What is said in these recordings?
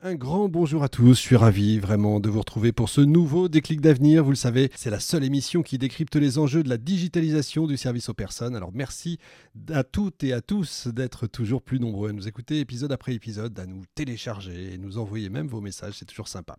Un grand bonjour à tous, je suis ravi vraiment de vous retrouver pour ce nouveau déclic d'avenir. Vous le savez, c'est la seule émission qui décrypte les enjeux de la digitalisation du service aux personnes. Alors merci à toutes et à tous d'être toujours plus nombreux à nous écouter épisode après épisode, à nous télécharger et nous envoyer même vos messages, c'est toujours sympa.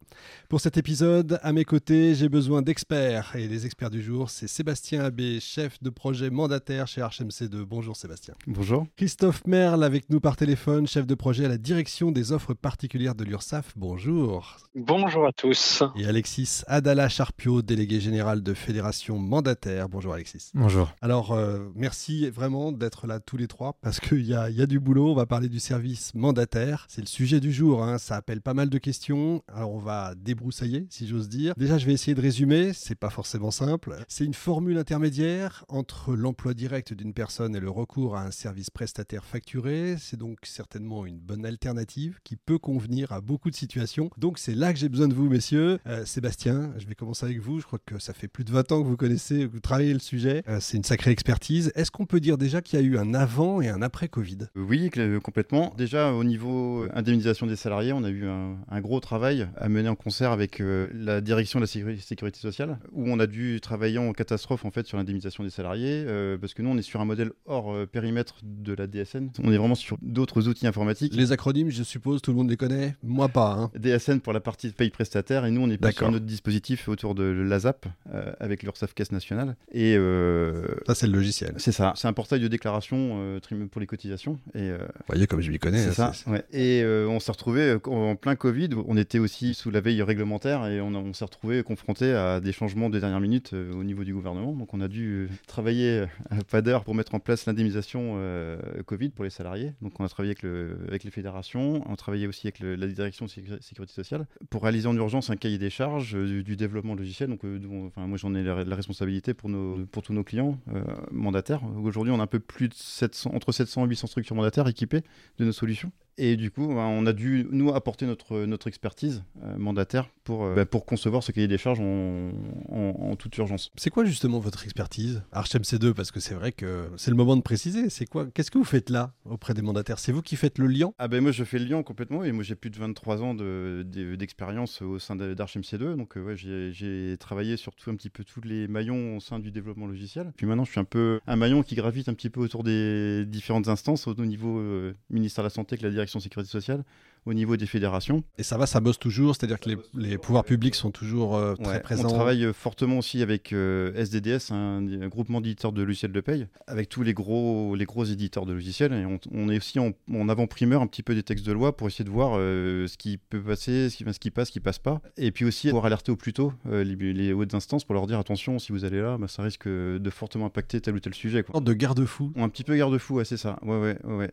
Pour cet épisode, à mes côtés, j'ai besoin d'experts et les experts du jour, c'est Sébastien Abbé, chef de projet mandataire chez HMC2. Bonjour Sébastien. Bonjour. Christophe Merle avec nous par téléphone, chef de projet à la direction des offres particulières de l'URSSAF. Bonjour. Bonjour à tous. Et Alexis Adala Charpio, délégué général de Fédération Mandataire. Bonjour Alexis. Bonjour. Alors, euh, merci vraiment d'être là tous les trois parce qu'il y a, y a, du boulot. On va parler du service mandataire. C'est le sujet du jour. Hein. Ça appelle pas mal de questions. Alors, on va débroussailler, si j'ose dire. Déjà, je vais essayer de résumer. C'est pas forcément simple. C'est une formule intermédiaire entre l'emploi direct d'une personne et le recours à un service prestataire facturé. C'est donc certainement une bonne alternative qui peut convenir à beaucoup de situations. Donc c'est là que j'ai besoin de vous, messieurs. Euh, Sébastien, je vais commencer avec vous. Je crois que ça fait plus de 20 ans que vous connaissez, que vous travaillez le sujet. Euh, c'est une sacrée expertise. Est-ce qu'on peut dire déjà qu'il y a eu un avant et un après Covid? Oui, complètement. Déjà, au niveau indemnisation des salariés, on a eu un, un gros travail à mener en concert avec euh, la direction de la sécurité, sécurité, sociale, où on a dû travailler en catastrophe en fait sur l'indemnisation des salariés, euh, parce que nous, on est sur un modèle hors euh, périmètre de la DSN. On est vraiment sur d'autres outils informatiques. Les acronymes, je suppose, tout le monde les connaît. Moi, pas. Hein. DSN pour la partie paye prestataire et nous on est plus sur notre dispositif autour de l'ASAP euh, avec l'URSSAF Caisse nationale. Et euh, ça c'est le logiciel. C'est ça, c'est un portail de déclaration euh, pour les cotisations. Et, Vous voyez comme je m'y connais. C'est ça. Ouais. Et on s'est retrouvé en plein Covid, on était aussi sous la veille réglementaire et on, on s'est retrouvé confronté à des changements de dernière minute au niveau du gouvernement. Donc on a dû travailler à pas d'heure pour mettre en place l'indemnisation Covid pour les salariés. Donc on a travaillé avec, le, avec les fédérations, on a travaillé aussi avec le, la direction sécurité sociale pour réaliser en urgence un cahier des charges euh, du développement logiciel. Donc, euh, enfin, moi, j'en ai la, la, responsabilité pour, nos, pour tous nos clients euh, mandataires. Aujourd'hui, on a un peu plus de 700, entre 700 et 800 structures mandataires équipées de nos solutions. Et du coup, ben, on a dû, nous, apporter notre, notre expertise euh, mandataire pour, euh, bah, pour concevoir ce cahier des charges en, en, en toute urgence. C'est quoi justement votre expertise ArchMC2, parce que c'est vrai que c'est le moment de préciser. C'est quoi Qu'est-ce que vous faites là auprès des mandataires? C'est vous qui faites le lien? Ah ben moi, je fais le lien complètement. Et moi, j'ai plus de 23 ans d'expérience de, au sein d'ArchMC2. Donc, euh, ouais, j'ai travaillé sur tout, un petit peu tous les maillons au sein du développement logiciel. Puis maintenant, je suis un peu un maillon qui gravite un petit peu autour des différentes instances au niveau ministère de la Santé, que la direction sécurité sociale, au niveau des fédérations. Et ça va, ça bosse toujours, c'est-à-dire que les, les, pouvoirs publics sont toujours euh, très ouais, présents. On travaille fortement aussi avec euh, SDDS, un, un groupement d'éditeurs de logiciels de paye, avec tous les gros, les gros éditeurs de logiciels. Et on, on est aussi en, en avant-primeur un petit peu des textes de loi pour essayer de voir euh, ce qui peut passer, ce qui, ce qui passe, ce qui passe pas. Et puis aussi pouvoir alerter au plus tôt euh, les, les, hautes instances pour leur dire attention, si vous allez là, bah, ça risque de fortement impacter tel ou tel sujet. Quoi. De garde-fou. Un petit peu garde-fou, ouais, c'est ça. Ouais, ouais, ouais.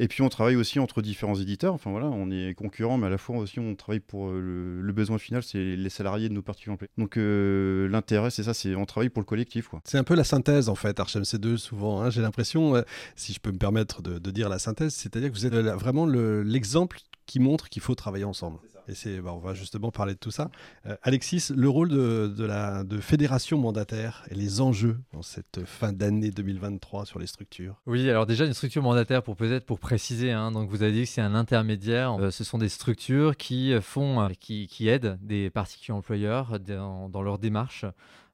Et puis on travaille aussi entre différents éditeurs. Enfin voilà, on est concurrents, mais à la fois aussi on travaille pour euh, le, le besoin final, c'est les salariés de nos parties employées. Donc euh, l'intérêt, c'est ça, c'est on travaille pour le collectif. C'est un peu la synthèse en fait, HMC2 souvent. Hein, J'ai l'impression, euh, si je peux me permettre de, de dire la synthèse, c'est-à-dire que vous êtes vraiment l'exemple qui montre qu'il faut travailler ensemble. Bah, on va justement parler de tout ça. Euh, Alexis, le rôle de, la fédération mandataire et les enjeux dans cette fin d'année 2023 sur les structures. Oui, alors déjà une structure mandataire pour peut-être pour préciser. Hein, donc vous avez dit que c'est un intermédiaire. Euh, ce sont des structures qui font, euh, qui, qui aident des particuliers employeurs dans, dans leur démarche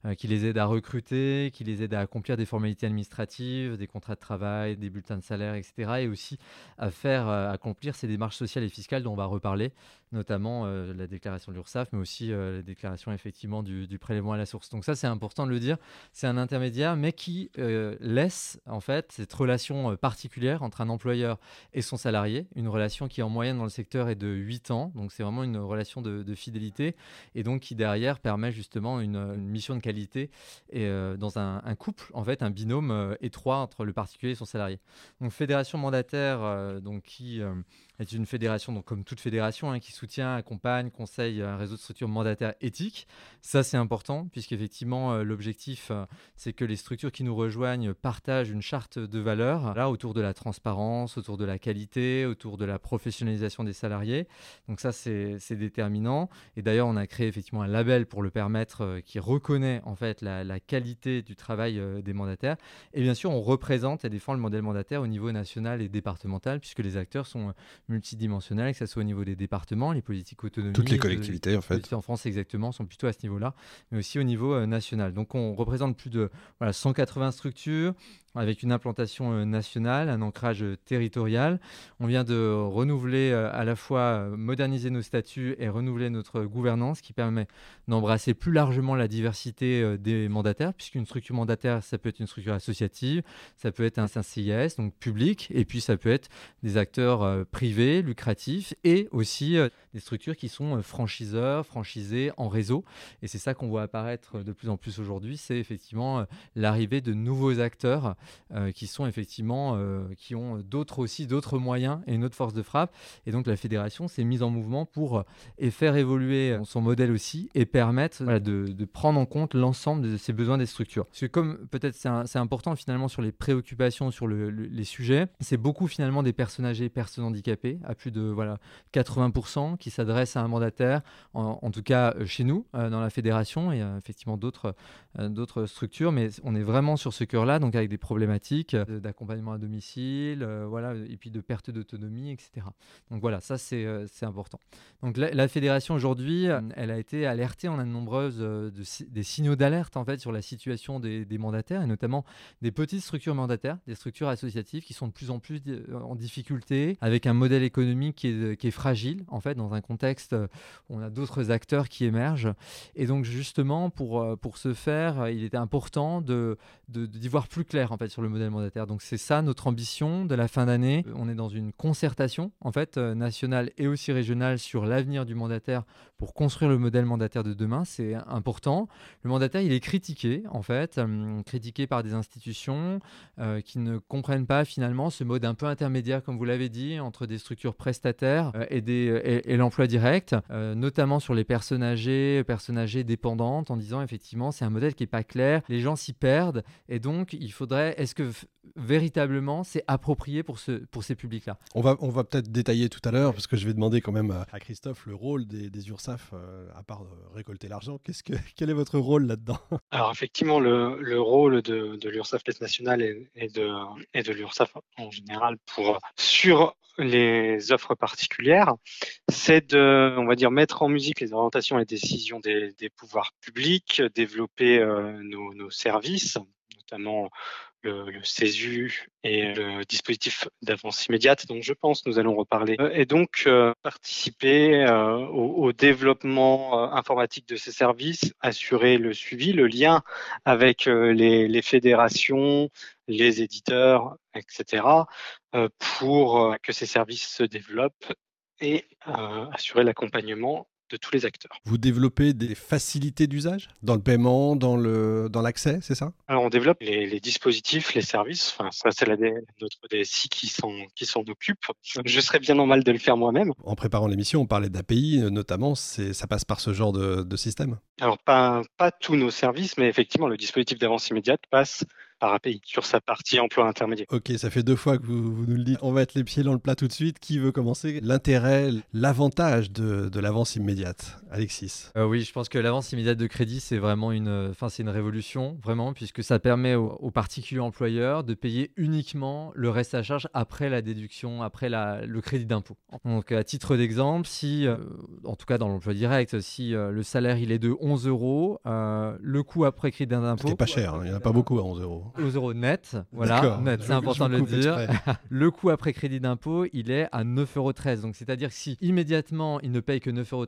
euh, qui les aide à recruter, qui les aide à accomplir des formalités administratives, des contrats de travail, des bulletins de salaire, etc. Et aussi à faire euh, accomplir ces démarches sociales et fiscales dont on va reparler, notamment euh, la déclaration de l'URSSAF, mais aussi la déclaration effectivement du, prélèvement à la source. Donc ça, c'est important de le dire. C'est un intermédiaire, mais qui laisse en fait cette relation particulière entre un employeur et son salarié, une relation qui en moyenne dans le secteur est de 8 ans. Donc c'est vraiment une relation de, fidélité et donc qui derrière permet justement une mission de qualité et euh, dans un, un, couple, en fait, un binôme euh, étroit entre le particulier et son salarié. Donc, fédération mandataire, euh, donc qui est une fédération, donc comme toute fédération, hein, qui soutient, accompagne, conseille un réseau de structures mandataires éthiques. Ça, c'est important, puisqu'effectivement, euh, l'objectif, euh, c'est que les structures qui nous rejoignent partagent une charte de valeurs, là, autour de la transparence, autour de la qualité, autour de la professionnalisation des salariés. Donc ça, c'est déterminant. Et d'ailleurs, on a créé effectivement un label pour le permettre, euh, qui reconnaît en fait la, qualité du travail des mandataires. Et bien sûr, on représente et défend le modèle mandataire au niveau national et départemental, puisque les acteurs sont multidimensionnelle, que ce soit au niveau des départements, les politiques autonomies. Toutes les collectivités, en fait. En France, exactement, sont plutôt à ce niveau-là, mais aussi au niveau national. Donc, on représente plus de voilà, 180 structures avec une implantation euh, nationale, un ancrage euh, territorial. On vient de renouveler euh, à la fois moderniser nos statuts et renouveler notre gouvernance qui permet d'embrasser plus largement la diversité des mandataires, puisqu'une structure mandataire, ça peut être une structure associative, ça peut être un, CIS, donc public, et puis ça peut être des acteurs privés, lucratifs, et aussi des structures qui sont franchiseurs, franchisés en réseau. Et c'est ça qu'on voit apparaître de plus en plus aujourd'hui, c'est effectivement l'arrivée de nouveaux acteurs euh, qui sont effectivement, euh, qui ont d'autres aussi, d'autres moyens et une autre force de frappe. Et donc la fédération s'est mise en mouvement pour euh, et faire évoluer son modèle aussi et permettre de, prendre en compte l'ensemble de ces besoins des structures. Parce que comme peut-être c'est important finalement sur les préoccupations, sur les sujets, c'est beaucoup finalement des personnes âgées, personnes handicapées, à plus de voilà 80% qui s'adressent à un mandataire, en, tout cas chez nous, dans la fédération, et effectivement d'autres structures, mais on est vraiment sur ce cœur-là, donc avec des problématiques euh, d'accompagnement à domicile, euh, voilà, et puis de perte d'autonomie, etc. Donc voilà, ça c'est euh, important. Donc la, fédération aujourd'hui, elle a été alertée, on a de nombreuses de, des signaux d'alerte en fait sur la situation des, mandataires et notamment des petites structures mandataires, des structures associatives qui sont de plus en plus en difficulté, avec un modèle économique qui est, qui est fragile en fait dans un contexte où on a d'autres acteurs qui émergent. Et donc justement pour, pour ce faire, il était important de d'y voir plus clair en fait sur le modèle mandataire. Donc c'est ça notre ambition de la fin d'année. On est dans une concertation en fait euh, nationale et aussi régionale sur l'avenir du mandataire pour construire le modèle mandataire de demain. C'est important. Le mandataire il est critiqué en fait, euh, critiqué par des institutions euh, qui ne comprennent pas finalement ce mode un peu intermédiaire comme vous l'avez dit entre des structures prestataires et, des, et, l'emploi direct, notamment sur les personnes âgées, personnes âgées dépendantes, en disant effectivement c'est un modèle qui est pas clair, les gens s'y perdent et donc il faudrait est-ce que véritablement c'est approprié pour, ce, pour ces publics-là? On va, on va peut-être détailler tout à l'heure, parce que je vais demander quand même à, Christophe le rôle des, des Euh, à part récolter l'argent. Qu'est-ce que, quel est votre rôle là-dedans? Alors effectivement, le, le rôle de, de l'URSAF Caisse nationale et, de, et de en général pour, sur les offres particulières, c'est de, on va dire, mettre en musique les orientations et décisions des, des pouvoirs publics, développer euh, nos, nos services, notamment le, le, CESU et le dispositif d'avance immédiate dont je pense nous allons reparler, euh, et donc euh, participer euh, au, développement informatique de ces services, assurer le suivi, le lien avec les, les fédérations, les éditeurs, etc., pour que ces services se développent et assurer l'accompagnement de tous les acteurs. Vous développez des facilités d'usage dans le paiement, dans le dans l'accès, c'est ça? Alors on développe les, dispositifs, les services. Enfin, ça c'est notre DSI qui s'en qui s'en occupe. Je serais bien normal de le faire moi-même. En préparant l'émission, on parlait d'API, notamment. C'est ça passe par ce genre de, de système? Alors pas pas tous nos services, mais effectivement le dispositif d'avance immédiate passe par API sur sa partie emploi intermédiaire. Ok, ça fait deux fois que vous, nous le dites. On va être les pieds dans le plat tout de suite. Qui veut commencer? L'intérêt, l'avantage de, de l'avance immédiate, Alexis? Euh, Oui, je pense que l'avance immédiate de crédit, c'est vraiment une, enfin, c'est une révolution, vraiment, puisque ça permet aux, particuliers employeurs de payer uniquement le reste à charge après la déduction, après la, le crédit d'impôt. Donc, à titre d'exemple, si, euh, en tout cas dans l'emploi direct, si euh, le salaire il est de 11 euros, le coût après crédit d'impôt. C'est pas cher, hein, il n'y en a pas beaucoup à 11 euros aux euros net. Voilà, net, c'est important de le dire. le coût après crédit d'impôt, il est à 9,13 euros. Donc, c'est-à-dire que si immédiatement il ne paye que 9,13 euros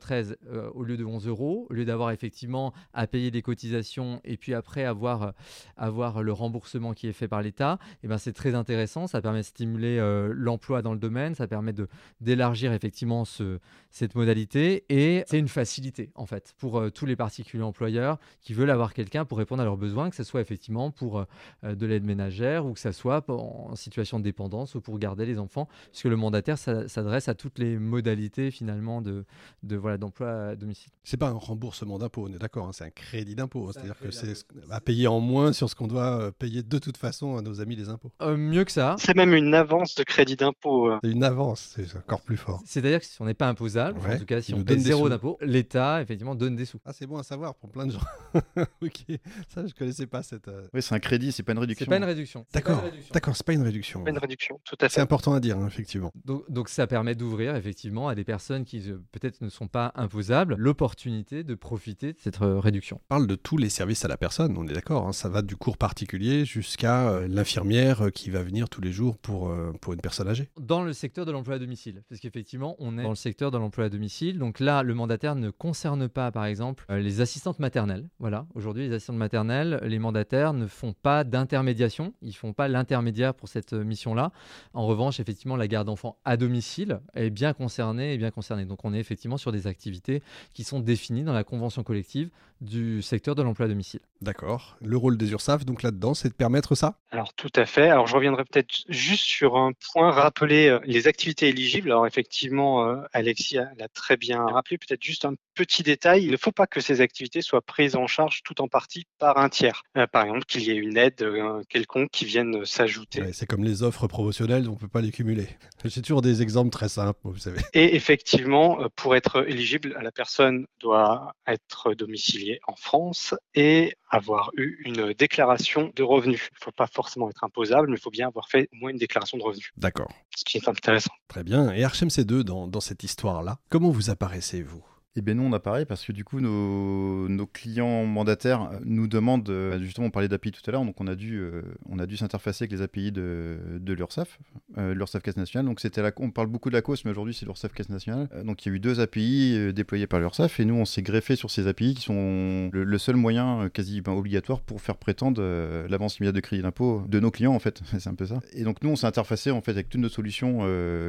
euh, au lieu de 11 euros, au lieu d'avoir effectivement à payer des cotisations et puis après avoir, avoir le remboursement qui est fait par l'État, eh ben, c'est très intéressant. Ça permet de stimuler euh, l'emploi dans le domaine, ça permet d'élargir effectivement ce, cette modalité et c'est une facilité en fait pour euh, tous les particuliers employeurs qui veulent avoir quelqu'un pour répondre à leurs besoins, que ce soit effectivement pour euh, de l'aide ménagère ou que ça soit en situation de dépendance ou pour garder les enfants, puisque le mandataire s'adresse à toutes les modalités finalement de, de voilà d'emploi à domicile. C'est pas un remboursement d'impôt, on est d'accord, hein, c'est un crédit d'impôt, c'est-à-dire que c'est à payer en moins sur ce qu'on doit euh, payer de toute façon à nos amis les impôts. Euh, mieux que ça. C'est même une avance de crédit d'impôt. C'est une avance, c'est encore plus fort. C'est-à-dire que si on n'est pas imposable, en tout cas si on donne zéro d'impôt, l'État effectivement donne des sous. Ah c'est bon à savoir pour plein de gens. ok, ça je connaissais pas cette. Oui, c'est un crédit c'est pas une réduction. C'est pas une réduction. D'accord, d'accord, c'est pas une réduction. Pas une réduction, tout à C'est important à dire, hein, effectivement. Donc, donc ça permet d'ouvrir effectivement à des personnes qui euh, peut-être ne sont pas imposables l'opportunité de profiter de cette euh, réduction. On parle de tous les services à la personne, on est d'accord. hein, ça va du cours particulier jusqu'à euh, l'infirmière qui va venir tous les jours pour, euh, pour une personne âgée. Dans le secteur de l'emploi à domicile, parce qu'effectivement on est dans le secteur de l'emploi à domicile, donc là le mandataire ne concerne pas par exemple euh, les assistantes maternelles. Voilà, aujourd'hui les assistantes maternelles, les mandataires ne font pas d'intermédiation, ils font pas l'intermédiaire pour cette euh, mission-là. En revanche, effectivement, la garde d'enfants à domicile est bien concernée et bien concernée. Donc on est effectivement sur des activités qui sont définies dans la convention collective du secteur de l'emploi à domicile. D'accord. Le rôle des URSAF, donc là-dedans, c'est de permettre ça? Alors tout à fait. Alors je reviendrai peut-être juste sur un point, rappeler euh, les activités éligibles. Alors effectivement, euh, Alexis l'a très bien rappelé. Peut-être juste un petit détail. Il ne faut pas que ces activités soient prises en charge tout en partie par un tiers. Euh, par exemple, qu'il y ait une aide euh, quelconque qui vienne s'ajouter. Ouais, C'est comme les offres promotionnelles, on ne peut pas les cumuler. J'ai toujours des exemples très simples, vous savez. Et effectivement, euh, pour être éligible, la personne doit être domiciliée en France et avoir eu une déclaration de revenus. Il ne faut pas forcément être imposable, mais il faut bien avoir fait au moins une déclaration de revenus, D'accord. ce qui est intéressant. Très bien. Et Archem C2, dans, dans cette histoire-là, comment vous apparaissez, vous Eh bien, nous, on a pareil parce que du coup, nos, clients mandataires nous demandent, euh, justement, on parlait d'API tout à l'heure, donc on a dû, euh, dû s'interfacer avec les API de, de l'URSSAF, euh, Caisse Nationale. Donc, on parle beaucoup de la cause, mais aujourd'hui, c'est l'URSSAF Caisse Nationale. Euh, donc, il y a eu deux API déployés par l'URSSAF et nous, on s'est greffé sur ces API qui sont le, seul moyen quasi ben, obligatoire pour faire prétendre euh, l'avance immédiate de crédit d'impôt de nos clients, en fait. c'est un peu ça. Et donc, nous, on s'est interfacé, en fait, avec toutes nos solutions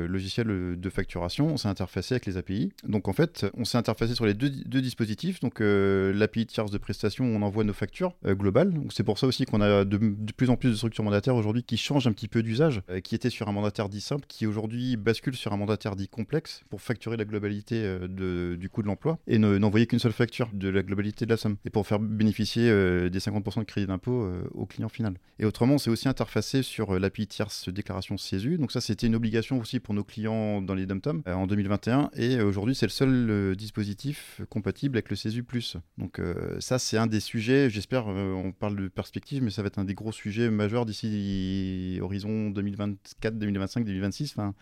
logicielles de facturation. On s'est interfacé avec les API. Donc, en fait, on s'est interfacé sur les deux, dispositifs. Donc, euh, l'API tierce de prestation, on envoie nos factures euh, globales. Donc, c'est pour ça aussi qu'on a de, de plus en plus de structures mandataires aujourd'hui qui changent un petit peu d'usage, euh, qui étaient sur un mandataire dit simple, qui aujourd'hui bascule sur un mandataire dit complexe pour facturer la globalité euh, de- du coût de l'emploi et ne- n'envoyer qu'une seule facture de la globalité de la somme et pour faire bénéficier des 50% de crédit d'impôt au client final. Et autrement, on s'est aussi interfacé sur l'API tierce déclaration CESU. Donc ça, c'était une obligation aussi pour nos clients dans les dom-tom en 2021 et aujourd'hui, c'est le seul euh, dispositif compatible avec le CESU+. Donc euh, ça, c'est un des sujets, j'espère, euh, on parle de perspective, mais ça va être un des gros sujets majeurs d'ici horizon 2024, 2025, 2026. Enfin,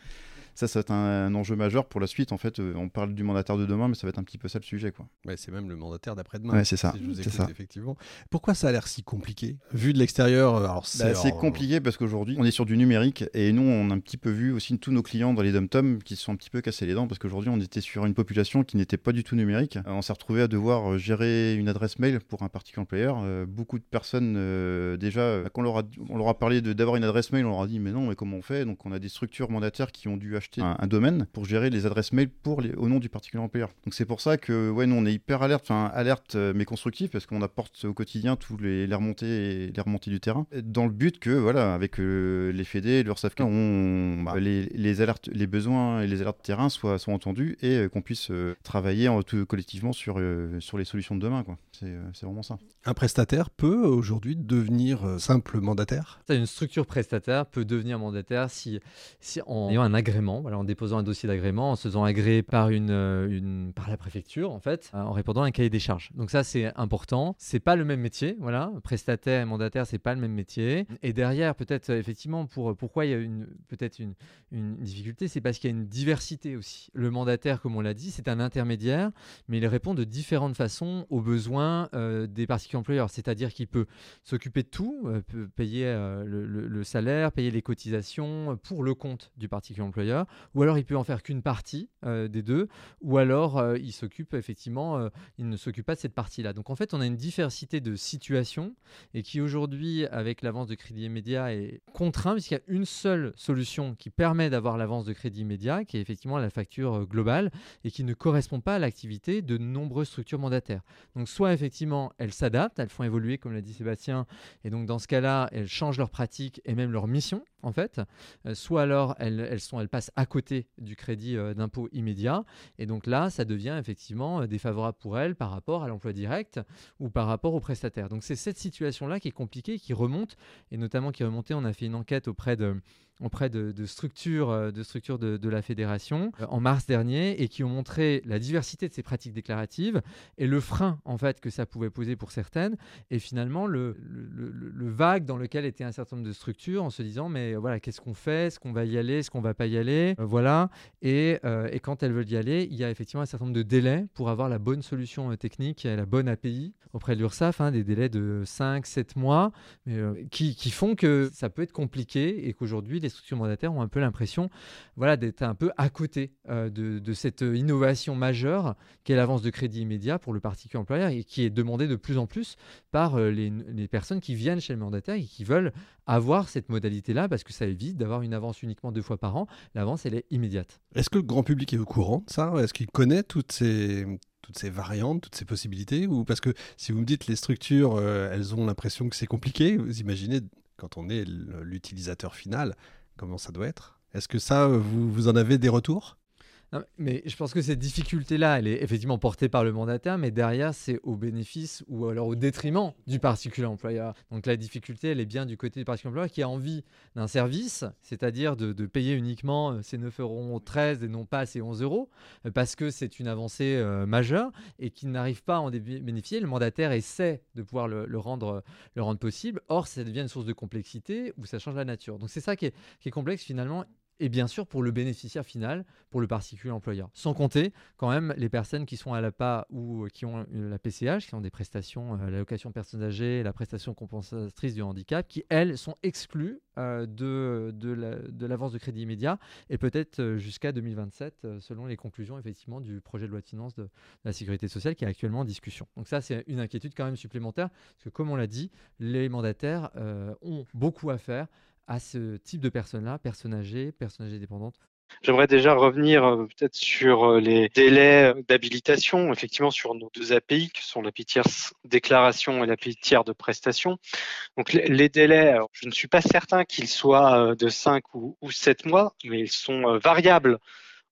ça, être un, un enjeu majeur pour la suite. En fait, euh, on parle du mandataire de demain, mais ça va être un petit peu ça le sujet. Quoi. Ouais, C'est même le mandataire d'après-demain. Ouais, c'est ça, Si je vous c'est écoute, ça. effectivement. Pourquoi ça a l'air si compliqué Vu de l'extérieur, euh, alors c'est Bah, c'est alors, compliqué parce qu'aujourd'hui, on est sur du numérique et nous, on a un petit peu vu aussi tous nos clients dans les dom-tom qui se sont un petit peu cassés les dents parce qu'aujourd'hui, on était sur une population qui n'était pas du tout numérique. Euh, on s'est retrouvé à devoir gérer une adresse mail pour un particulier employeur. Euh, beaucoup de personnes, euh, déjà, quand on leur a, on leur a parlé d'avoir une adresse mail, on leur a dit, mais non, mais comment on fait? Donc, on a des structures mandataires qui ont dû acheter un, un domaine pour gérer les adresses mail pour les, au nom du particulier employeur. Donc, c'est pour ça que, ouais, nous, on est hyper alerte, enfin, alerte, euh, mais constructif parce qu'on apporte au quotidien tous les, les remontées, les remontées du terrain dans le but que, voilà, avec euh, les FED, l'URSSAF, on, bah, les, les alertes, les besoins et les alertes terrain soient, soient entendus et euh, qu'on puisse euh, travailler en, tout, collectivement sur, euh, sur les solutions de demain, quoi. C'est euh, c'est vraiment ça. Un prestataire peut aujourd'hui devenir simple mandataire? Une structure prestataire peut devenir mandataire si, si en ayant un agrément, en déposant un dossier d'agrément, en se faisant agréer par, une, euh, par la préfecture, en fait, euh, en répondant à un cahier des charges. Donc ça, c'est important. C'est pas le même métier, voilà. Prestataire et mandataire, c'est pas le même métier. Et derrière, peut-être, euh, effectivement, pour, pourquoi il y a peut-être une, difficulté, c'est parce qu'il y a une diversité aussi. Le mandataire, comme on l'a dit, c'est un intermédiaire, mais il répond de différentes façons aux besoins des particuliers employeurs. C'est-à-dire qu'il peut s'occuper de tout, peut payer le, salaire, payer les cotisations pour le compte du particulier employeur, ou alors il peut en faire qu'une partie euh, des deux, ou alors euh, il s'occupe effectivement, euh, il ne s'occupe pas de cette partie-là. Donc en fait, on a une diversité de situations et qui aujourd'hui, avec l'avance de crédit immédiat, est contraint puisqu'il y a une seule solution qui permet d'avoir l'avance de crédit immédiat, qui est effectivement la facture globale et qui ne correspond pas à l'activité de nombreuses structures mandataires. Donc soit effectivement elles s'adaptent, elles font évoluer comme l'a dit Sébastien, et donc dans ce cas-là elles changent leurs pratiques et même leur mission en fait, soit alors elles, elles, sont, elles passent à côté du crédit d'impôt immédiat. Et donc là, ça devient effectivement défavorable pour elle par rapport à l'emploi direct ou par rapport aux prestataires. Donc c'est cette situation-là qui est compliquée, qui remonte, et notamment qui est remontée. On a fait une enquête auprès de auprès de, structures, euh, de, structures de, la fédération euh, en mars dernier et qui ont montré la diversité de ces pratiques déclaratives et le frein en fait que ça pouvait poser pour certaines. Et finalement le, le, vague dans lequel était un certain nombre de structures en se disant mais voilà qu'est-ce qu'on fait, est-ce qu'on va y aller, est-ce qu'on va pas y aller, euh, voilà. Et, et, quand elles veulent y aller, il y a effectivement un certain nombre de délais pour avoir la bonne solution technique et la bonne API auprès de l'URSSAF, hein, des délais de 5-7 mois qui, qui font que ça peut être compliqué et qu'aujourd'hui les structures mandataires ont un peu l'impression voilà, d'être un peu à côté euh, de, cette innovation majeure qu'est l'avance de crédit immédiat pour le particulier employeur et qui est demandée de plus en plus par euh, les, personnes qui viennent chez le mandataire et qui veulent avoir cette modalité-là parce que ça évite d'avoir une avance uniquement deux fois par an. L'avance, elle est immédiate. Est-ce que le grand public est au courant de ça? Est-ce qu'il connaît toutes ces variantes, toutes ces possibilités? Ou parce que si vous me dites les structures, euh, elles ont l'impression que c'est compliqué, vous imaginez quand on est l'utilisateur final, comment ça doit être? Est-ce que ça, vous, vous en avez des retours? Mais je pense que cette difficulté-là, elle est effectivement portée par le mandataire, mais derrière, c'est au bénéfice ou alors au détriment du particulier employeur. Donc la difficulté, elle est bien du côté du particulier employeur qui a envie d'un service, c'est-à-dire de, payer uniquement euh, ces 9,13 euros et non pas ces 11 euros, euh, parce que c'est une avancée euh, majeure et qui n'arrive pas à en bénéficier. Le mandataire essaie de pouvoir le, rendre, le rendre possible. Or, ça devient une source de complexité où ça change la nature. Donc c'est ça qui est complexe finalement et bien sûr pour le bénéficiaire final, pour le particulier employeur. Sans compter quand même les personnes qui sont à la PA ou qui ont la PCH, qui ont des prestations, euh, l'allocation personnes âgées, la prestation compensatrice du handicap, qui elles sont exclues euh, de, l'avance de, crédit immédiat et peut-être euh, jusqu'à 2027 selon les conclusions effectivement du projet de loi de finances de, la sécurité sociale qui est actuellement en discussion. Donc ça c'est une inquiétude quand même supplémentaire parce que comme on l'a dit, les mandataires ont beaucoup à faire à ce type de personnes-là, personnes âgées, personnes âgées dépendantes? J'aimerais déjà revenir euh, peut-être sur euh, les délais d'habilitation, effectivement sur nos deux API, qui sont l'API tierce déclaration et l'API tiers de prestation. Donc les, délais, je ne suis pas certain qu'ils soient euh, de 5 ou, ou 7 mois, mais ils sont variables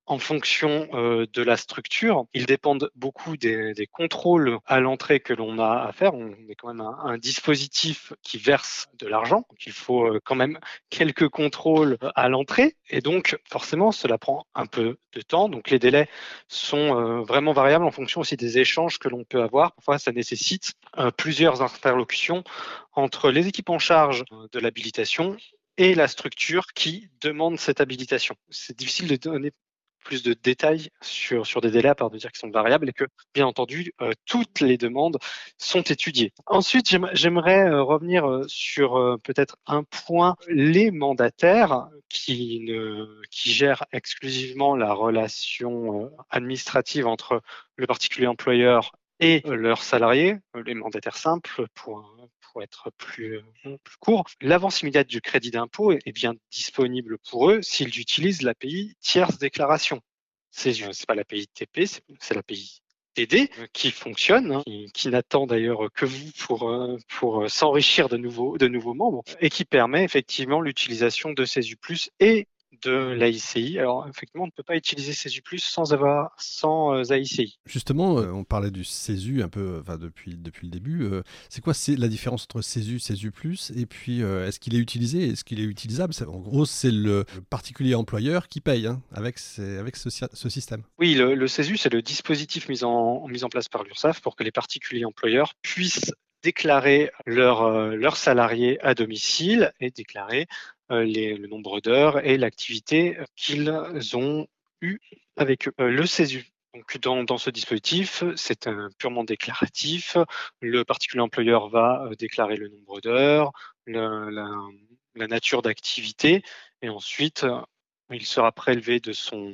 en fonction euh, de la structure. Ils dépendent beaucoup des, contrôles à l'entrée que l'on a à faire. On est quand même un, dispositif qui verse de l'argent, il faut euh, quand même quelques contrôles à l'entrée. Et donc, forcément, cela prend un peu de temps. Donc, les délais sont euh, vraiment variables en fonction aussi des échanges que l'on peut avoir. Parfois, ça nécessite plusieurs interlocutions entre les équipes en charge de l'habilitation et la structure qui demande cette habilitation. C'est difficile de donner plus de détails sur, sur des délais, à part de dire qu'ils sont variables et que, bien entendu, euh, toutes les demandes sont étudiées. Ensuite, j'aimerais euh, revenir euh, sur peut-être un point, les mandataires qui, ne, qui gèrent exclusivement la relation administrative entre le particulier employeur et leurs salariés, les mandataires simples, pour, pour être plus, plus court. L'avance immédiate du crédit d'impôt est bien disponible pour eux s'ils utilisent l'API tierce déclaration. C'est pas l'API TP, c'est l'API TD qui fonctionne, hein, qui, qui n'attend d'ailleurs que vous pour, pour s'enrichir de nouveaux, de nouveaux membres et qui permet effectivement l'utilisation de CESU+, et de l'AICI. Alors, effectivement, on ne peut pas utiliser CESU sans avoir sans euh, AICI. Justement, euh, on parlait du CESU un peu enfin, depuis, depuis le début. Euh, c'est quoi la différence entre CESU, CESU et puis est-ce qu'il est utilisé Est-ce qu'il est utilisable? En gros, c'est le, particulier employeur qui paye hein, avec, avec ce, ce, système. Oui, le, le CESU, c'est le dispositif mis en, mis en place par l'URSSAF pour que les particuliers employeurs puissent déclarer leurs leur salariés à domicile et déclarer euh, le nombre d'heures et l'activité qu'ils ont eu avec. Euh, le CESU, donc dans, ce dispositif, c'est purement déclaratif. Le particulier employeur va euh, déclarer le nombre d'heures, la, nature d'activité, et ensuite il sera prélevé de son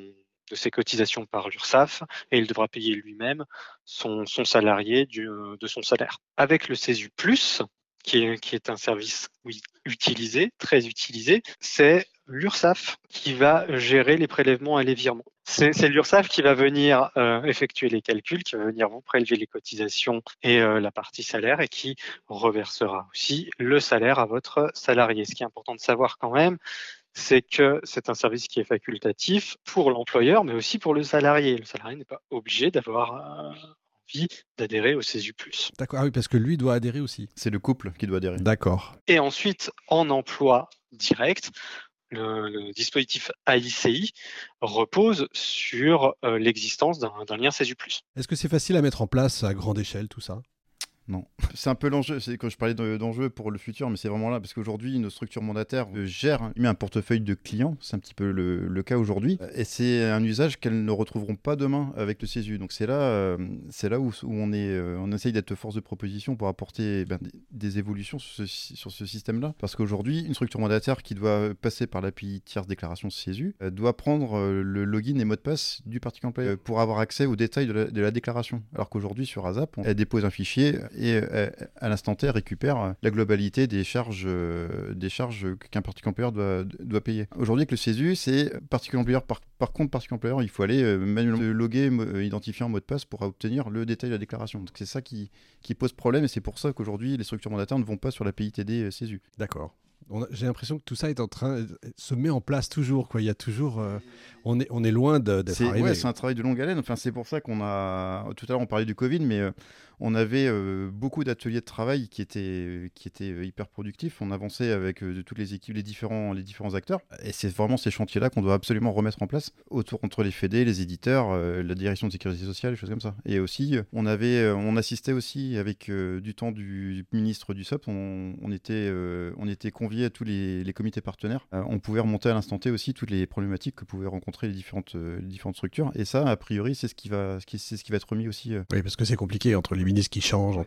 de ses cotisations par l'URSSAF et il devra payer lui-même son, salarié de son salaire. Avec le CESU+, qui est, un service utilisé, très utilisé, c'est l'URSSAF qui va gérer les prélèvements et les virements. C'est l'URSSAF qui va venir euh, effectuer les calculs, qui va venir vous prélever les cotisations et euh, la partie salaire et qui reversera aussi le salaire à votre salarié. Ce qui est important de savoir quand même, c'est que c'est un service qui est facultatif pour l'employeur, mais aussi pour le salarié. Le salarié n'est pas obligé d'avoir envie d'adhérer au CESU+. D'accord, ah oui, parce que lui doit adhérer aussi. C'est le couple qui doit adhérer. D'accord. Et ensuite, en emploi direct, le, dispositif AICI repose sur euh, l'existence d'un lien CESU+. Est-ce que c'est facile à mettre en place à grande échelle tout ça? Non. C'est un peu l'enjeu, c'est quand je parlais d'enjeu pour le futur, mais c'est vraiment là, parce qu'aujourd'hui, nos structures mandataires euh, gèrent un portefeuille de clients, c'est un petit peu le, cas aujourd'hui, et c'est un usage qu'elles ne retrouveront pas demain avec le CESU. Donc c'est là, euh, c'est là où, on, est, euh, on essaye d'être force de proposition pour apporter ben, des, évolutions sur ce, système-là. Parce qu'aujourd'hui, une structure mandataire qui doit passer par l'API tierce déclaration CESU doit prendre le login et mot de passe du particulier employeur pour avoir accès aux détails de la, déclaration. Alors qu'aujourd'hui, sur ASAP, elle dépose un fichier et euh, à l'instant T récupère euh, la globalité des charges, euh, des charges qu'un particulier employeur doit, doit payer. Aujourd'hui, avec le CESU, c'est particulier employeur par, par contre particulier employeur, il faut aller manuellement loguer, identifier un mot de passe pour obtenir le détail de la déclaration. Donc c'est ça qui, qui pose problème et c'est pour ça qu'aujourd'hui les structures mandataires ne vont pas sur la PITD CESU. D'accord j'ai l'impression que tout ça est en train se met en place toujours quoi il y a toujours on est on est loin d'être arrivé ouais, c'est un travail de longue haleine enfin c'est pour ça qu'on a tout à l'heure on parlait du covid mais on avait euh, beaucoup d'ateliers de travail qui étaient, qui étaient euh, hyper productifs. On avançait avec euh, toutes les équipes, les différents, les différents acteurs. Et c'est vraiment ces chantiers-là qu'on doit absolument remettre en place autour entre les fédés, les éditeurs, la direction de sécurité sociale, des choses comme ça. Et aussi, on avait, on assistait aussi avec du temps du ministre du SOP. On, était, on était conviés à tous les, comités partenaires. on pouvait remonter à l'instant T aussi toutes les problématiques que pouvaient rencontrer les différentes, différentes structures. Et ça, a priori, c'est ce qui va, c'est ce qui va être remis aussi. Oui, parce que c'est compliqué entre les ministres qui changent.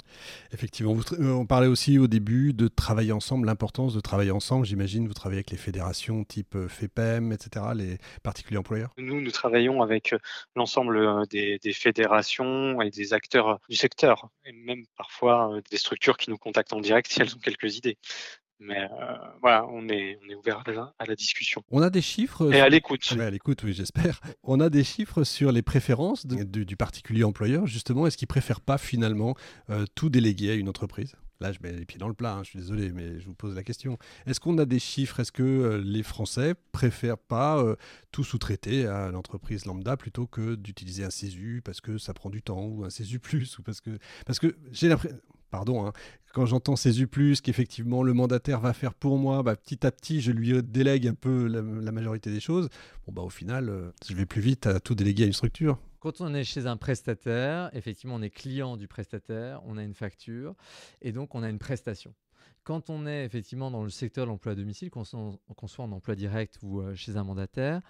Effectivement, euh, on parlait aussi au début de travailler ensemble, l'importance de travailler ensemble. J'imagine vous travaillez avec les fédérations type euh, FEPEM, etc., les particuliers employeurs? Nous, nous travaillons avec euh, l'ensemble des, fédérations et des acteurs du secteur, et même parfois des structures qui nous contactent en direct si elles ont quelques idées. Mais euh, voilà, on est, on est ouvert à la, discussion. On a des chiffres. Et à l'écoute. à l'écoute, oui, j'espère. On a des chiffres sur les préférences du particulier employeur. Justement, est-ce qu'il préfère pas finalement euh, tout déléguer à une entreprise? Là, je mets les pieds dans le plat, hein, je suis désolé, mais je vous pose la question. Est-ce qu'on a des chiffres? Est-ce que euh, les Français préfèrent pas tout sous-traiter à l'entreprise lambda plutôt que d'utiliser un CESU parce que ça prend du temps ou un CESU plus ou parce que parce que j'ai l'impression pardon, hein, quand j'entends ces U+, qu'effectivement le mandataire va faire pour moi, bah, petit à petit, je lui délègue un peu la, majorité des choses. Bon, bah, au final, euh, je vais plus vite à tout déléguer à une structure. Quand on est chez un prestataire, effectivement, on est client du prestataire, on a une facture et donc on a une prestation. Quand on est effectivement dans le secteur de l'emploi à domicile, qu'on soit en emploi direct ou euh, chez un mandataire,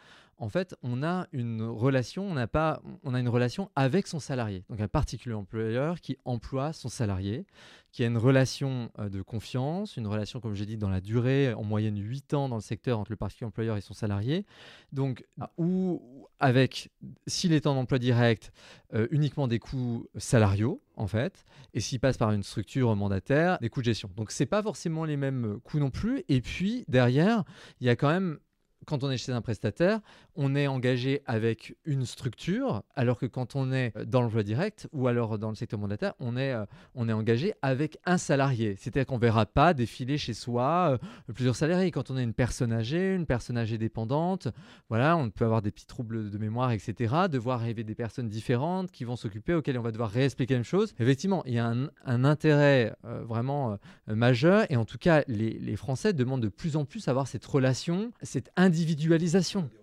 en fait, on a une relation, on, pas, on a une relation avec son salarié. Donc un particulier employeur qui emploie son salarié, qui a une relation euh, de confiance, une relation, comme j'ai dit, dans la durée, en moyenne 8 ans dans le secteur entre le particulier employeur et son salarié. Donc, ou avec, s'il est en emploi direct, euh, uniquement des coûts salariaux, en fait, et s'il passe par une structure mandataire, des coûts de gestion. Donc, ce n'est pas forcément les mêmes coûts non plus. Et puis, derrière, il y a quand même quand on est chez un prestataire, on est engagé avec une structure, alors que quand on est dans l'emploi direct ou alors dans le secteur mandataire, on est, euh, on est engagé avec un salarié. C'est-à-dire qu'on ne verra pas défiler chez soi euh, plusieurs salariés. Quand on est une personne âgée, une personne âgée dépendante, voilà, on peut avoir des petits troubles de mémoire, etc. De voir arriver des personnes différentes qui vont s'occuper, auxquelles on va devoir réexpliquer la même chose. Effectivement, il y a un, intérêt euh, vraiment majeur. Et en tout cas, les, Français demandent de plus en plus à avoir cette relation, cette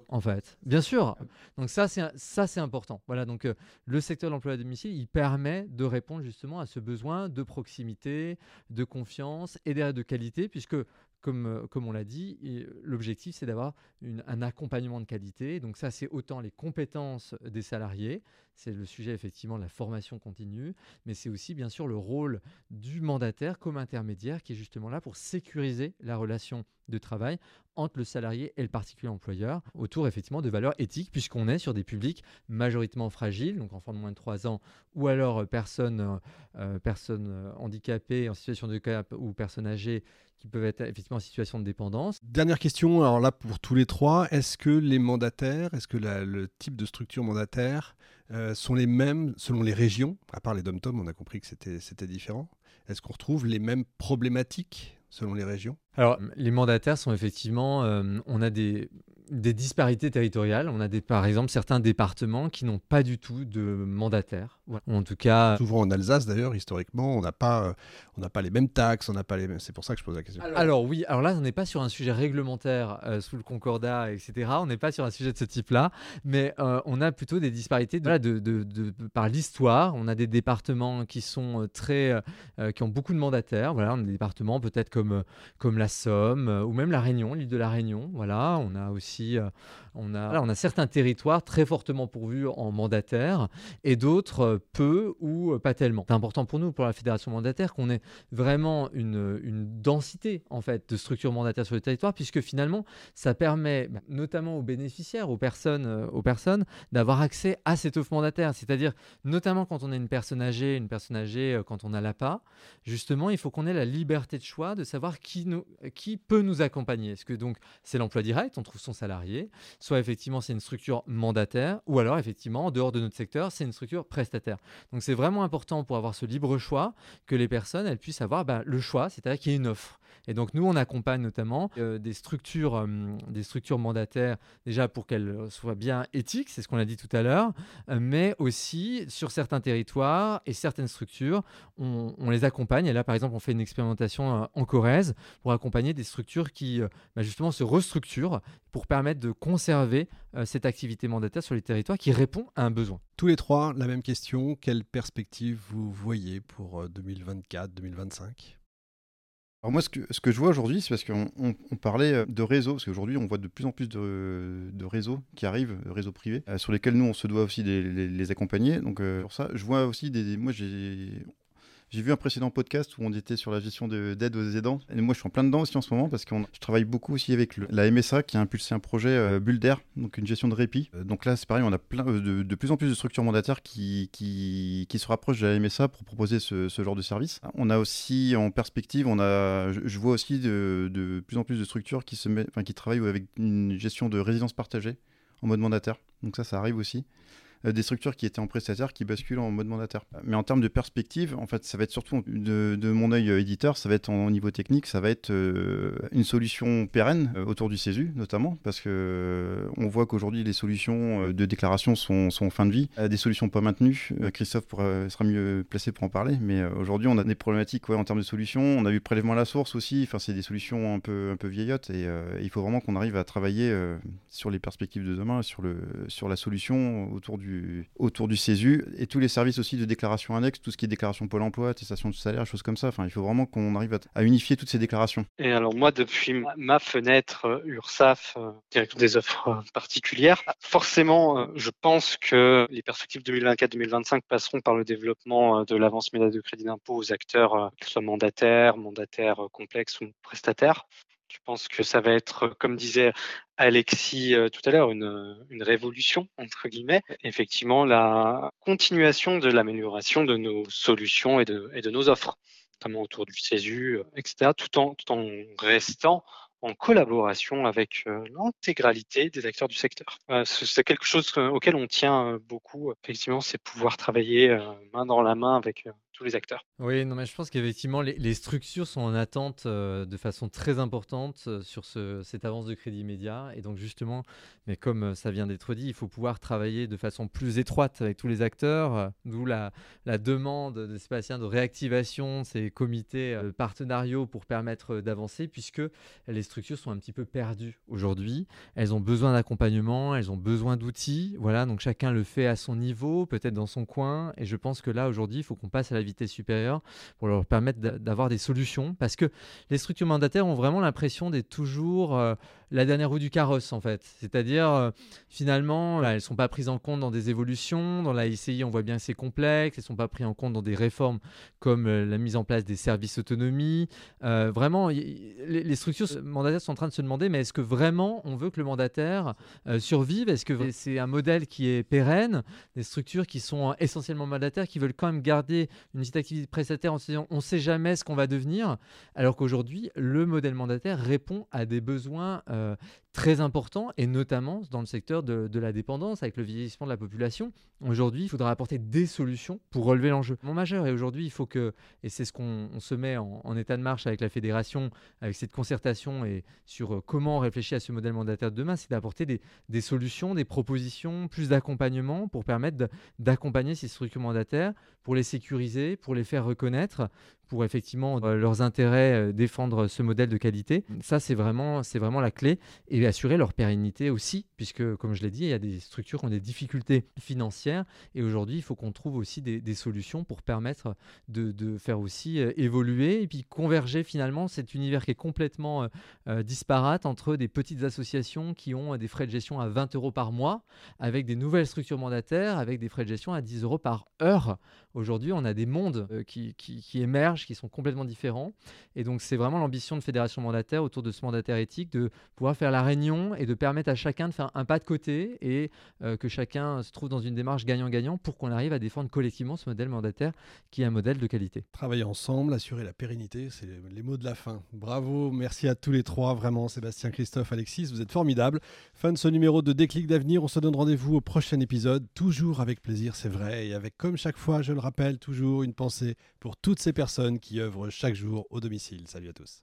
en fait. Bien sûr. Donc ça, c'est ça, c'est important. Voilà. Donc euh, le secteur de l'emploi à domicile, il permet de répondre justement à ce besoin de proximité, de confiance et de qualité, puisque comme, euh, comme on l'a dit, l'objectif c'est d'avoir un accompagnement de qualité. Donc ça, c'est autant les compétences des salariés, c'est le sujet effectivement de la formation continue, mais c'est aussi bien sûr le rôle du mandataire comme intermédiaire qui est justement là pour sécuriser la relation de travail entre le salarié et le particulier employeur autour effectivement de valeurs éthiques puisqu'on est sur des publics majoritairement fragiles, donc enfants de moins de 3 ans ou alors euh, personnes, euh, euh, personnes handicapées en situation de handicap ou personnes âgées qui peuvent être effectivement en situation de dépendance. Dernière question, alors là pour tous les trois, est-ce que les mandataires, est-ce que le type de structure mandataire sont les mêmes selon les régions? À part les dom on a compris que c'était différent. Est-ce qu'on retrouve les mêmes problématiques? Selon les régions? Alors, les mandataires sont effectivement, on a des, des disparités territoriales. On a des, par exemple certains départements qui n'ont pas du tout de mandataires. En tout cas, souvent en Alsace d'ailleurs, historiquement, on n'a pas, euh, on n'a pas les mêmes taxes, on n'a pas les. C'est pour ça que je pose la question. Alors, oui, alors là, on n'est pas sur un sujet réglementaire euh, sous le Concordat, etc. On n'est pas sur un sujet de ce type-là, mais euh, on a plutôt des disparités de, de, de, par l'histoire. On a des départements qui sont très, qui ont beaucoup de mandataires. Voilà, on a des départements peut-être comme comme la Somme ou même la Réunion, l'île de la Réunion. Voilà, on a aussi euh, on, a, on a certains territoires très fortement pourvus en mandataires et d'autres euh, peu ou euh, pas tellement. C'est important pour nous, pour la fédération mandataire, qu'on ait vraiment une, une, densité en fait de structures mandataires sur le territoire, puisque finalement, ça permet bah, notamment aux bénéficiaires, aux personnes, aux personnes, d'avoir accès à cette offre mandataire. C'est-à-dire, notamment quand on est une personne âgée, une personne âgée quand on a l'APA, justement, il faut qu'on ait la liberté de choix de savoir qui, nous, qui peut nous accompagner. Est-ce que donc c'est l'emploi direct, on trouve son soit effectivement c'est une structure mandataire, ou alors effectivement en dehors de notre secteur, c'est une structure prestataire. Donc c'est vraiment important pour avoir ce libre choix que les personnes elles puissent avoir bah, le choix, c'est-à-dire qu'il y ait une offre. Et donc nous, on accompagne notamment euh, des, structures, euh, des structures mandataires, déjà pour qu'elles soient bien éthiques, c'est ce qu'on a dit tout à l'heure, euh, mais aussi sur certains territoires et certaines structures, on, les accompagne. Et là, par exemple, on fait une expérimentation en Corrèze pour accompagner des structures qui, bah, justement, se restructurent pour permettre de conserver cette activité mandataire sur les territoires qui répond à un besoin. Tous les trois, la même question. Quelle perspective vous voyez pour 2024-2025 alors moi, ce que, ce que je vois aujourd'hui, c'est parce qu'on on, parlait euh, de réseaux, parce qu'aujourd'hui, on voit de plus en plus de, de réseaux qui arrivent, réseaux privés, euh, sur lesquels nous, on se doit aussi les, les, accompagner. Donc, euh, pour ça, je vois aussi des... Moi, j'ai j'ai vu un précédent podcast où on était sur la gestion d'aide aux aidants. Et moi, je suis en plein dedans aussi en ce moment parce que je travaille beaucoup aussi avec la MSA qui a impulsé un projet euh, donc une gestion de répit. Euh, donc là, c'est pareil, on a plein, euh, de, plus en plus de structures mandataires qui, se rapprochent de la MSA pour proposer ce, genre de service. On a aussi en perspective, on a, je, vois aussi de, plus en plus de structures qui, se enfin, qui travaillent avec une gestion de résidence partagée en mode mandataire. Donc ça, ça arrive aussi. Euh, des structures qui étaient en prestataire qui basculent en mode mandataire. Mais en termes de perspective, en fait, ça va être surtout de, mon œil euh, éditeur, ça va être en, niveau technique, ça va être euh, une solution pérenne autour du CESU notamment, parce que on voit qu'aujourd'hui les solutions de déclaration sont, en fin de vie, des solutions pas maintenues. Christophe sera mieux placé pour en parler, mais aujourd'hui on a des problématiques en termes de solutions. On a vu prélèvement à la source aussi. Enfin, c'est des solutions un peu un peu vieillottes et il faut vraiment qu'on arrive à travailler sur les perspectives de demain, sur le sur la solution autour du autour du CESU et tous les services aussi de déclaration annexe, tout ce qui est déclaration Pôle emploi, attestation de salaire, choses comme ça. Enfin, il faut vraiment qu'on arrive à, unifier toutes ces déclarations. Et alors moi, depuis ma fenêtre euh, URSAF, euh, directeur des offres euh, particulières, forcément, je pense que les perspectives 2024-2025 passeront par le développement de l'avance médaille de crédit d'impôt aux acteurs, qu'ils soient mandataires, mandataires complexes ou prestataires. Je pense que ça va être, comme disait Alexis euh, tout à l'heure, une, une, révolution, entre guillemets. Effectivement, la continuation de l'amélioration de nos solutions et de, nos offres, notamment autour du CESU, euh, etc., tout en, restant en collaboration avec euh, l'intégralité des acteurs du secteur. c'est quelque chose auquel on tient beaucoup, effectivement, c'est pouvoir travailler main dans la main avec les acteurs. Oui, non, mais je pense qu'effectivement, les, structures sont en attente euh, de façon très importante euh, sur ce, cette avance de crédit immédiat. Et donc, justement, mais comme euh, ça vient d'être dit, il faut pouvoir travailler de façon plus étroite avec tous les acteurs, d'où la, la, demande de Sébastien de réactivation ces comités partenariaux pour permettre d'avancer, puisque les structures sont un petit peu perdues aujourd'hui. Elles ont besoin d'accompagnement, elles ont besoin d'outils. Voilà, donc chacun le fait à son niveau, peut-être dans son coin. Et je pense que là, aujourd'hui, il faut qu'on passe à la supérieure pour leur permettre d'avoir des solutions. Parce que les structures mandataires ont vraiment l'impression d'être toujours euh, la dernière roue du carrosse, en fait. C'est-à-dire, euh, finalement, elles ne sont pas prises en compte dans des évolutions. Dans la ICI, on voit bien que c'est complexe. Elles ne sont pas prises en compte dans des réformes comme euh, la mise en place des services autonomie. vraiment, les, structures mandataires sont en train de se demander, mais est-ce que vraiment on veut que le mandataire survive? Est-ce que c'est un modèle qui est pérenne? Des structures qui sont essentiellement mandataires, qui veulent quand même garder une petite activité prestataire en se disant on ne sait jamais ce qu'on va devenir, alors qu'aujourd'hui, le modèle mandataire répond à des besoins euh, très important, et notamment dans le secteur de, la dépendance, avec le vieillissement de la population. Aujourd'hui, il faudra apporter des solutions pour relever l'enjeu. Mon majeur, et aujourd'hui, il faut que, et c'est ce qu'on se met en, état de marche avec la fédération, avec cette concertation et sur euh, comment on réfléchit à ce modèle mandataire de demain, c'est d'apporter des, des, solutions, des propositions, plus d'accompagnement pour permettre d'accompagner ces structures mandataires, pour les sécuriser, pour les faire reconnaître, pour effectivement euh, leurs intérêts, euh, défendre ce modèle de qualité. Ça, c'est vraiment, c'est vraiment la clé et assurer leur pérennité aussi, puisque, comme je l'ai dit, il y a des structures qui ont des difficultés financières et aujourd'hui, il faut qu'on trouve aussi des, solutions pour permettre de, faire aussi euh, évoluer et puis converger finalement cet univers qui est complètement disparate entre des petites associations qui ont des frais de gestion à 20 euros par mois avec des nouvelles structures mandataires avec des frais de gestion à 10 euros par heure. Aujourd'hui, on a des mondes qui, qui émergent qui sont complètement différents. Et donc, c'est vraiment l'ambition de Fédération Mandataire autour de ce mandataire éthique de pouvoir faire la réunion et de permettre à chacun de faire un pas de côté et euh, que chacun se trouve dans une démarche gagnant-gagnant pour qu'on arrive à défendre collectivement ce modèle mandataire qui est un modèle de qualité. Travailler ensemble, assurer la pérennité, c'est les mots de la fin. Bravo, merci à tous les trois, vraiment, Sébastien, Christophe, Alexis, vous êtes formidables. Fin de ce numéro de Déclic d'avenir, on se donne rendez-vous au prochain épisode, toujours avec plaisir, c'est vrai, et avec, comme chaque fois, je le rappelle, toujours une pensée pour toutes ces qui œuvrent chaque jour au domicile. Salut à tous.